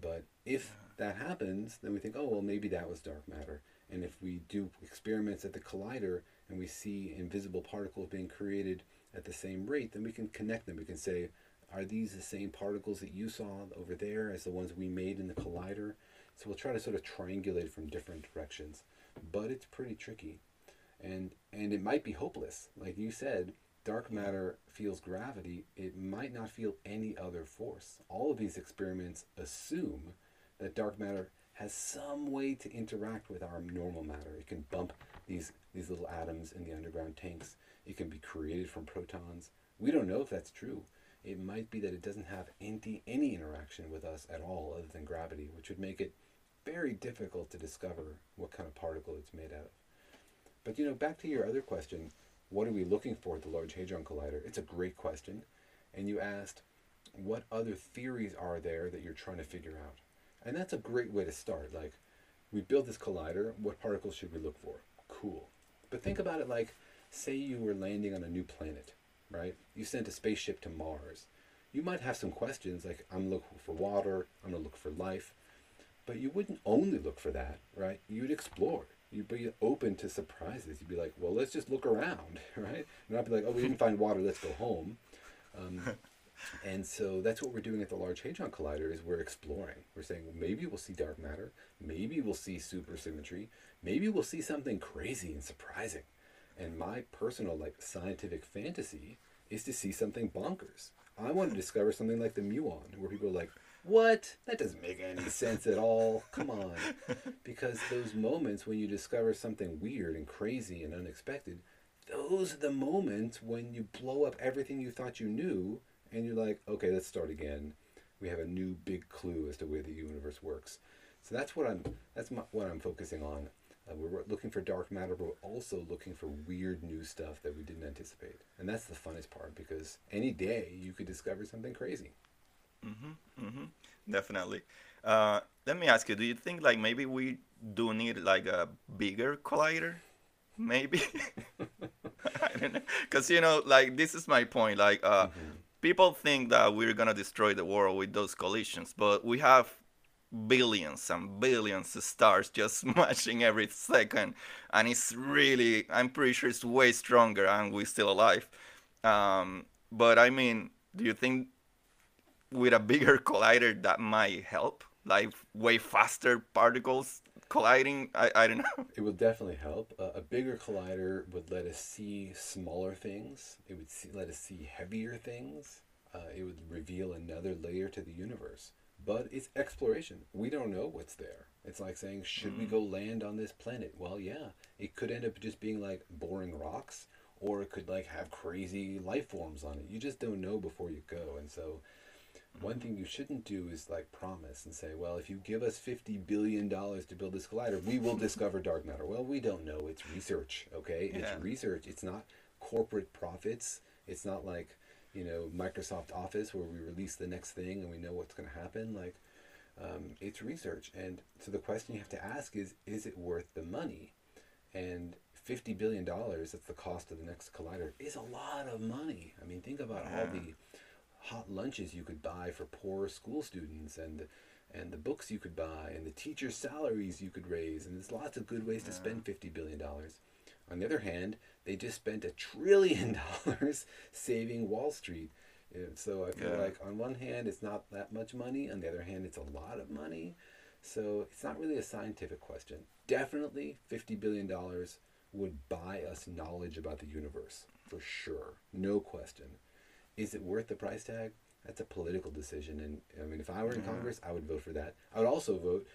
S2: But if that happens, then we think, oh, well, maybe that was dark matter. And if we do experiments at the collider and we see invisible particles being created at the same rate, then we can connect them. We can say, are these the same particles that you saw over there as the ones we made in the collider? So we'll try to sort of triangulate from different directions. But it's pretty tricky. And and it might be hopeless. Like you said, dark matter feels gravity. It might not feel any other force. All of these experiments assume that dark matter has some way to interact with our normal matter. It can bump these these little atoms in the underground tanks. It can be created from protons. We don't know if that's true it might be that it doesn't have any, any interaction with us at all other than gravity, which would make it very difficult to discover what kind of particle it's made out of. But you know, back to your other question, what are we looking for at the Large Hadron Collider? It's a great question. And you asked, what other theories are there that you're trying to figure out? And that's a great way to start. Like, we build this collider, what particles should we look for? Cool. But think about it like, say you were landing on a new planet right? You sent a spaceship to Mars. You might have some questions like, I'm looking for water, I'm going to look for life. But you wouldn't only look for that, right? You'd explore. You'd be open to surprises. You'd be like, well, let's just look around, right? And I'd be like, oh, we didn't find water, let's go home. Um, and so that's what we're doing at the Large Hadron Collider is we're exploring. We're saying well, maybe we'll see dark matter, maybe we'll see supersymmetry, maybe we'll see something crazy and surprising. And my personal like scientific fantasy is to see something bonkers. I want to discover something like the muon, where people are like, "What? That doesn't make any sense at all. Come on!" Because those moments when you discover something weird and crazy and unexpected, those are the moments when you blow up everything you thought you knew, and you're like, "Okay, let's start again." We have a new big clue as to where the universe works. So that's what I'm. That's my, what I'm focusing on uh, we're looking for dark matter, but we're also looking for weird new stuff that we didn't anticipate. And that's the funnest part because any day you could discover something crazy.
S1: Mm-hmm, mm-hmm. Definitely. Uh, let me ask you: Do you think like maybe we do need like a bigger collider? Maybe. I don't know, because you know, like this is my point. Like, uh, mm-hmm. people think that we're gonna destroy the world with those collisions, but we have billions and billions of stars just smashing every second, and it's really, I'm pretty sure it's way stronger, and we're still alive. Um, but I mean, do you think with a bigger collider that might help? Like way faster particles colliding? I, I don't know.
S2: It would definitely help. Uh, a bigger collider would let us see smaller things. It would see, let us see heavier things. Uh, it would reveal another layer to the universe. But it's exploration. We don't know what's there. It's like saying, should mm. we go land on this planet? Well, yeah. It could end up just being like boring rocks, or it could like have crazy life forms on it. You just don't know before you go. And so one thing you shouldn't do is like promise and say, well, if you give us $50 billion to build this collider, we will discover dark matter. Well, we don't know. It's research, okay? Yeah. It's research. It's not corporate profits. It's not like, you know, Microsoft Office where we release the next thing and we know what's going to happen. Like, um, it's research. And so the question you have to ask is, is it worth the money? And $50 billion, that's the cost of the next collider, is a lot of money. I mean, think about yeah. all the hot lunches you could buy for poor school students and and the books you could buy and the teachers' salaries you could raise and there's lots of good ways yeah. to spend 50 billion dollars. On the other hand, they just spent a trillion dollars saving Wall Street. So I feel yeah. like on one hand it's not that much money, on the other hand it's a lot of money. So it's not really a scientific question. Definitely 50 billion dollars would buy us knowledge about the universe for sure. No question is it worth the price tag? That's a political decision. And I mean, if I were in Congress, I would vote for that. I would also vote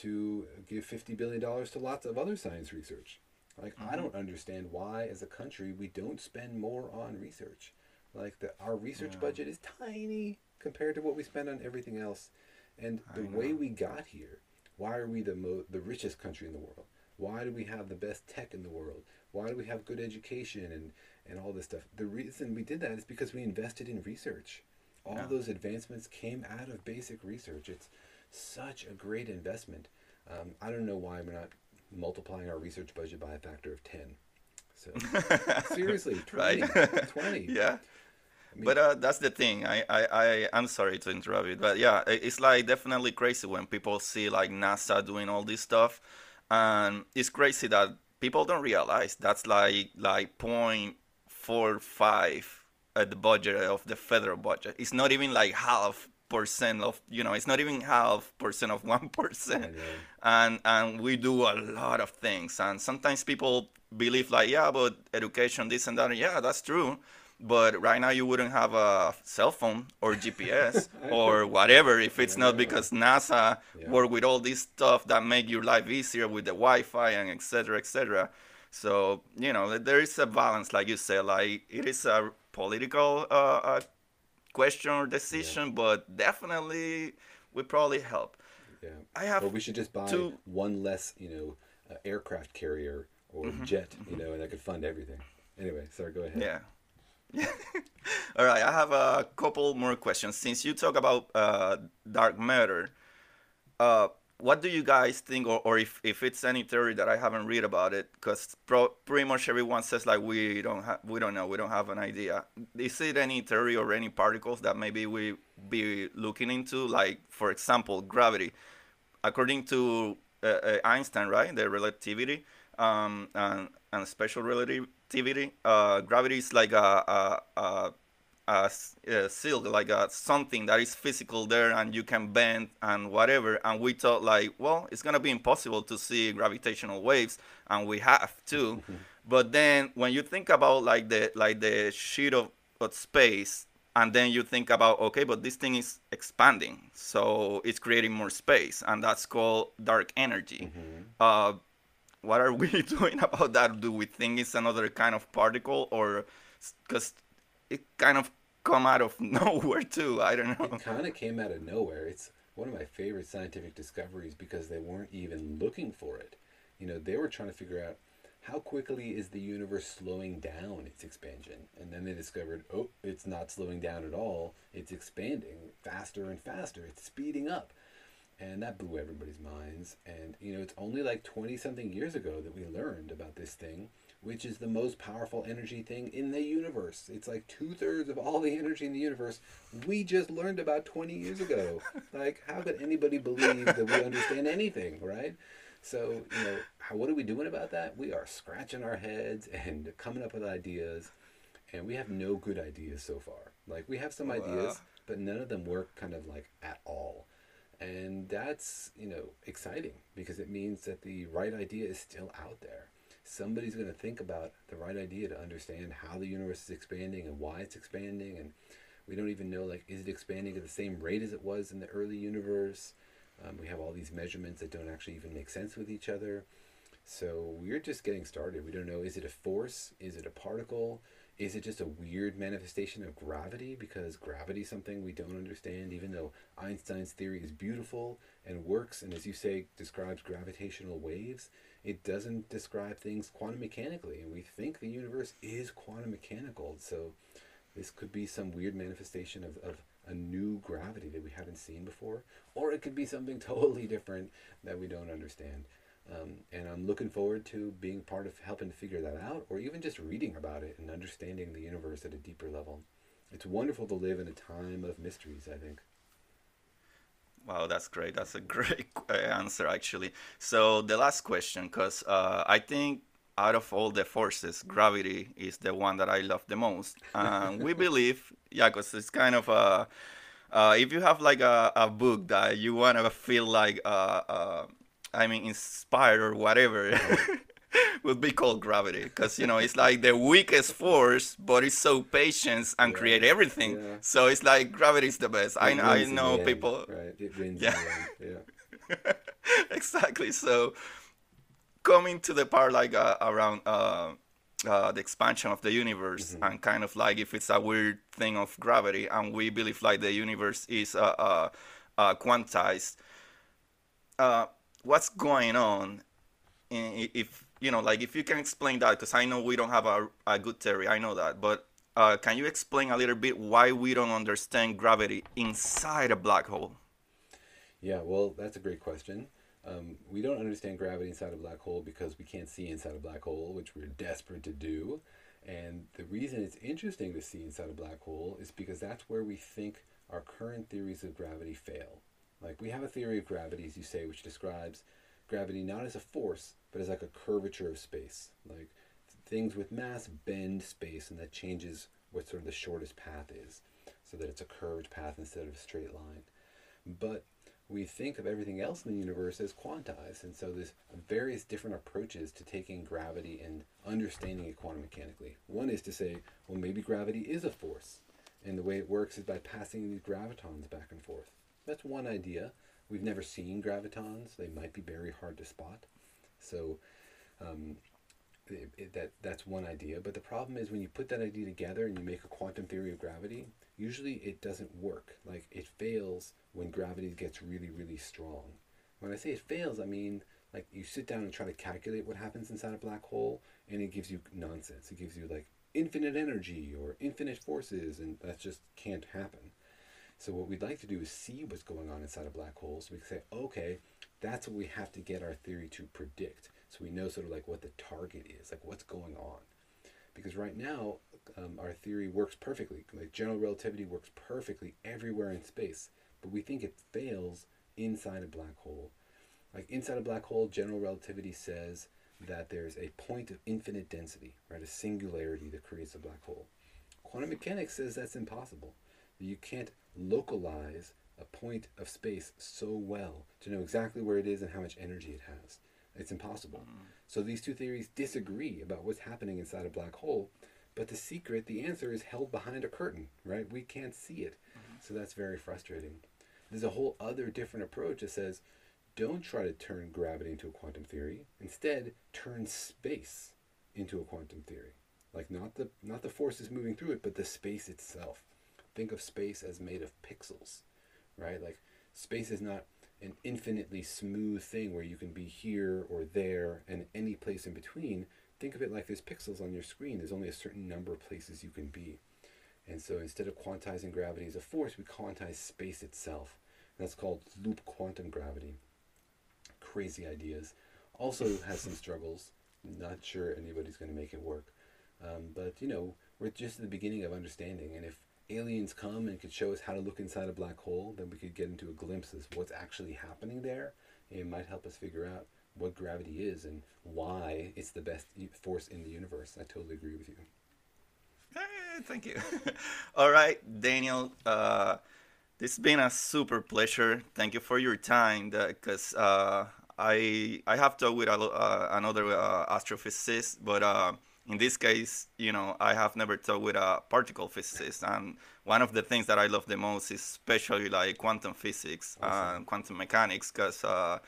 S2: to give $50 billion to lots of other science research. Like, mm-hmm. I don't understand why, as a country, we don't spend more on research. Like, the, our research yeah. budget is tiny compared to what we spend on everything else. And the way we got here, why are we the, mo- the richest country in the world? Why do we have the best tech in the world? Why do we have good education and and all this stuff. The reason we did that is because we invested in research. All yeah. those advancements came out of basic research. It's such a great investment. Um, I don't know why we're not multiplying our research budget by a factor of 10. So, seriously, 20. right? 20.
S1: Yeah. I mean, but uh, that's the thing. I, I, I, I'm sorry to interrupt you, but yeah, it's like definitely crazy when people see like NASA doing all this stuff. And it's crazy that people don't realize that's like like point four five at the budget of the federal budget. It's not even like half percent of you know it's not even half percent of one percent and and we do a lot of things and sometimes people believe like yeah but education this and that yeah that's true but right now you wouldn't have a cell phone or gps or whatever if it's yeah. not because nasa yeah. work with all this stuff that make your life easier with the wi-fi and etc etc so you know there is a balance, like you said. Like it is a political uh, uh, question or decision, yeah. but definitely would probably help.
S2: Yeah, I have. Or we should just buy two... one less, you know, uh, aircraft carrier or mm-hmm. jet, you mm-hmm. know, and that could fund everything. Anyway, sorry, go ahead.
S1: Yeah. All right, I have a couple more questions. Since you talk about uh, dark matter, uh, what do you guys think or, or if, if it's any theory that i haven't read about it because pretty much everyone says like we don't have we don't know we don't have an idea. Is it any theory or any particles that maybe we be looking into? Like for example gravity. According to uh, uh, einstein right the relativity um, and, and special relativity uh, gravity is like a, a, a a, a silk, like a, something that is physical there and you can bend and whatever. And we thought like, well, it's gonna be impossible to see gravitational waves, and we have to. but then when you think about like the like the sheet of, of space, and then you think about okay, but this thing is expanding, so it's creating more space, and that's called dark energy. Mm-hmm. Uh, what are we doing about that? Do we think it's another kind of particle, or because it kind of come out of nowhere too. I don't know.
S2: It kind of came out of nowhere. It's one of my favorite scientific discoveries because they weren't even looking for it. You know, they were trying to figure out how quickly is the universe slowing down its expansion? And then they discovered, oh, it's not slowing down at all. It's expanding faster and faster. It's speeding up. And that blew everybody's minds. And, you know, it's only like 20 something years ago that we learned about this thing, which is the most powerful energy thing in the universe. It's like two thirds of all the energy in the universe. We just learned about 20 years ago. like, how could anybody believe that we understand anything, right? So, you know, how, what are we doing about that? We are scratching our heads and coming up with ideas, and we have no good ideas so far. Like, we have some ideas, but none of them work kind of like at all. And that's, you know, exciting because it means that the right idea is still out there. Somebody's going to think about the right idea to understand how the universe is expanding and why it's expanding. And we don't even know, like, is it expanding at the same rate as it was in the early universe? Um, we have all these measurements that don't actually even make sense with each other. So we're just getting started. We don't know is it a force? Is it a particle? Is it just a weird manifestation of gravity? Because gravity is something we don't understand, even though Einstein's theory is beautiful and works, and as you say, describes gravitational waves, it doesn't describe things quantum mechanically. And we think the universe is quantum mechanical. So this could be some weird manifestation of, of a new gravity that we haven't seen before, or it could be something totally different that we don't understand. Um, and I'm looking forward to being part of helping to figure that out, or even just reading about it and understanding the universe at a deeper level. It's wonderful to live in a time of mysteries, I think.
S1: Wow, that's great. That's a great answer, actually. So, the last question, because uh, I think out of all the forces, gravity is the one that I love the most. And we believe, yeah, because it's kind of a, uh, if you have like a, a book that you want to feel like, uh, uh, I mean, inspired or whatever, would be called gravity. Because, you know, it's like the weakest force, but it's so patient and yeah. create everything. Yeah. So it's like gravity is the best. I, I know people.
S2: Right, it wins yeah. Yeah.
S1: exactly. So, coming to the part like uh, around uh, uh, the expansion of the universe mm-hmm. and kind of like if it's a weird thing of gravity and we believe like the universe is uh, uh, uh, quantized what's going on in, if you know like if you can explain that because i know we don't have a, a good theory i know that but can you explain a little bit why we don't understand gravity inside a black hole
S2: yeah well that's a great question um, we don't understand gravity inside a black hole because we can't see inside a black hole, which we're desperate to do. And the reason it's interesting to see inside a black hole is because that's where we think our current theories of gravity fail. Like we have a theory of gravity, as you say, which describes gravity not as a force, but as like a curvature of space. Like things with mass bend space, and that changes what sort of the shortest path is, so that it's a curved path instead of a straight line. But we think of everything else in the universe as quantized. And so there's various different approaches to taking gravity and understanding it quantum mechanically. One is to say, well, maybe gravity is a force. And the way it works is by passing these gravitons back and forth. That's one idea. We've never seen gravitons. They might be very hard to spot. So um, it, it, that that's one idea. But the problem is when you put that idea together and you make a quantum theory of gravity, usually it doesn't work. Like it fails when gravity gets really, really strong. When I say it fails, I mean like you sit down and try to calculate what happens inside a black hole and it gives you nonsense. It gives you like infinite energy or infinite forces and that just can't happen. So what we'd like to do is see what's going on inside a black hole so we can say, okay, that's what we have to get our theory to predict. So we know sort of like what the target is, like what's going on. Because right now, um, our theory works perfectly. Like general relativity works perfectly everywhere in space, but we think it fails inside a black hole. Like inside a black hole, general relativity says that there's a point of infinite density, right? A singularity that creates a black hole. Quantum mechanics says that's impossible. You can't localize a point of space so well to know exactly where it is and how much energy it has. It's impossible. Mm. So these two theories disagree about what's happening inside a black hole, but the secret, the answer is held behind a curtain, right? We can't see it. Mm-hmm. So that's very frustrating. There's a whole other different approach that says don't try to turn gravity into a quantum theory. Instead, turn space into a quantum theory. Like not the not the forces moving through it, but the space itself. Think of space as made of pixels, right? Like space is not an infinitely smooth thing where you can be here or there and any place in between think of it like there's pixels on your screen. There's only a certain number of places you can be. And so instead of quantizing gravity as a force, we quantize space itself. And that's called loop quantum gravity. Crazy ideas. Also has some struggles. Not sure anybody's going to make it work. Um, but, you know, we're just at the beginning of understanding. And if aliens come and could show us how to look inside a black hole, then we could get into a glimpse of what's actually happening there. It might help us figure out what gravity is and why it's the best force in the universe. I totally agree with you.
S1: Hey, thank you. All right, Daniel. Uh, this has been a super pleasure. Thank you for your time, because uh, I I have talked with a, uh, another uh, astrophysicist, but uh, in this case, you know, I have never talked with a particle physicist, and one of the things that I love the most is especially like quantum physics awesome. and quantum mechanics, because uh,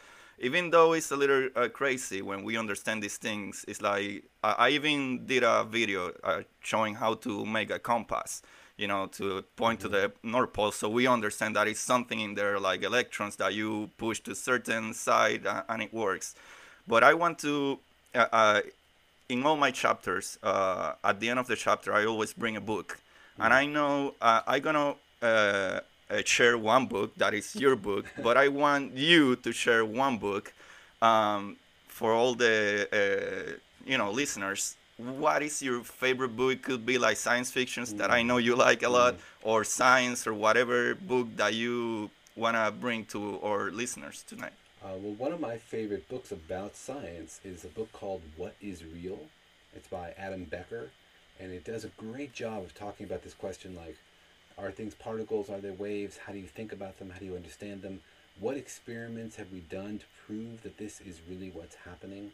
S1: even though it's a little uh, crazy when we understand these things, it's like I, I even did a video uh, showing how to make a compass, you know, to point mm-hmm. to the North Pole, so we understand that it's something in there like electrons that you push to certain side uh, and it works. But I want to uh, uh, in all my chapters, uh, at the end of the chapter, I always bring a book, mm. and I know uh, I'm gonna uh, uh, share one book that is your book, but I want you to share one book um, for all the uh, you know listeners. What is your favorite book? It could be like science fictions mm. that I mm. know you like a lot, mm. or science, or whatever book that you wanna bring to our listeners tonight.
S2: Uh, well, one of my favorite books about science is a book called What is Real? It's by Adam Becker, and it does a great job of talking about this question like, are things particles? Are they waves? How do you think about them? How do you understand them? What experiments have we done to prove that this is really what's happening?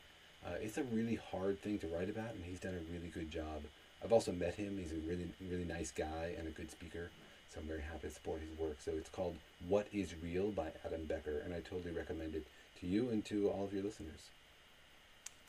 S2: Uh, it's a really hard thing to write about, and he's done a really good job. I've also met him. He's a really, really nice guy and a good speaker. So I'm very happy to support his work. So it's called What is Real by Adam Becker, and I totally recommend it to you and to all of your listeners.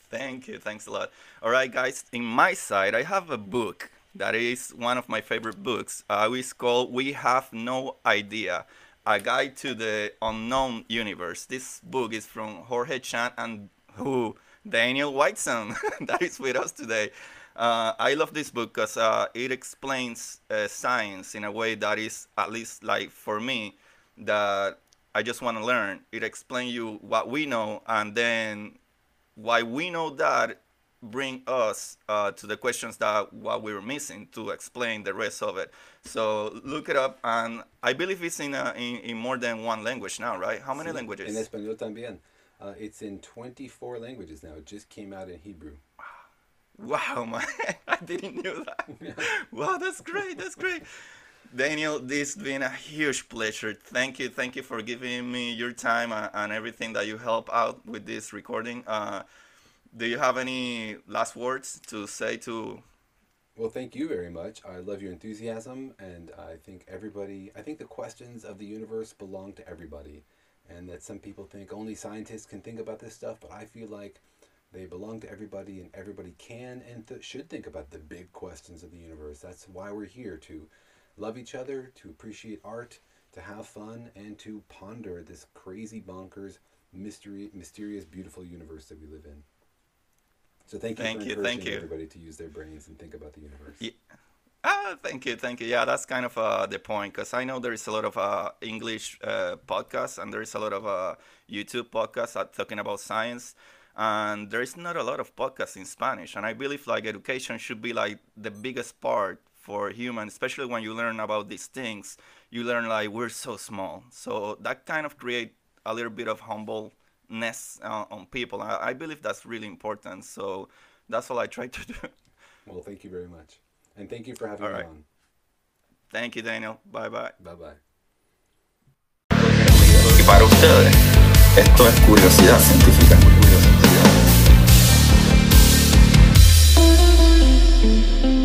S1: Thank you. Thanks a lot. All right, guys. In my side, I have a book that is one of my favorite books. Uh, it's called We Have No Idea A Guide to the Unknown Universe. This book is from Jorge Cham and who? Daniel Whiteson, that is with us today. Uh, I love this book because uh, it explains uh, science in a way that is, at least like for me, that I just want to learn. It explains you what we know, and then why we know that bring us uh, to the questions that what we were missing to explain the rest of it. So look it up, and I believe it's in, a, in, in more than one language now, right? How many sí, languages?
S2: En español también. Uh, it's in 24 languages now. It just came out in Hebrew.
S1: Wow, man. I didn't know that. wow, that's great. That's great. Daniel, this has been a huge pleasure. Thank you. Thank you for giving me your time and, and everything that you help out with this recording. Uh, do you have any last words to say to
S2: well, thank you very much. I love your enthusiasm, and I think everybody, I think the questions of the universe belong to everybody. And that some people think only scientists can think about this stuff, but I feel like they belong to everybody, and everybody can and th- should think about the big questions of the universe. That's why we're here to love each other, to appreciate art, to have fun, and to ponder this crazy, bonkers, mystery, mysterious, beautiful universe that we live in. So thank you thank for you, encouraging thank you. everybody to use their brains and think about the universe.
S1: Yeah. Ah, thank you, thank you. Yeah, that's kind of uh, the point because I know there is a lot of uh, English uh, podcasts and there is a lot of uh, YouTube podcasts talking about science and there is not a lot of podcasts in Spanish. And I believe like education should be like the biggest part for humans, especially when you learn about these things. You learn like we're so small, so that kind of create a little bit of humbleness uh, on people. I, I believe that's really important. So that's all I try to do.
S2: Well, thank you very much, and thank you for having all me right. on.
S1: Thank you, Daniel. Bye bye.
S2: Bye bye.
S1: Y para ustedes, esto es curiosidad científica. Thank you.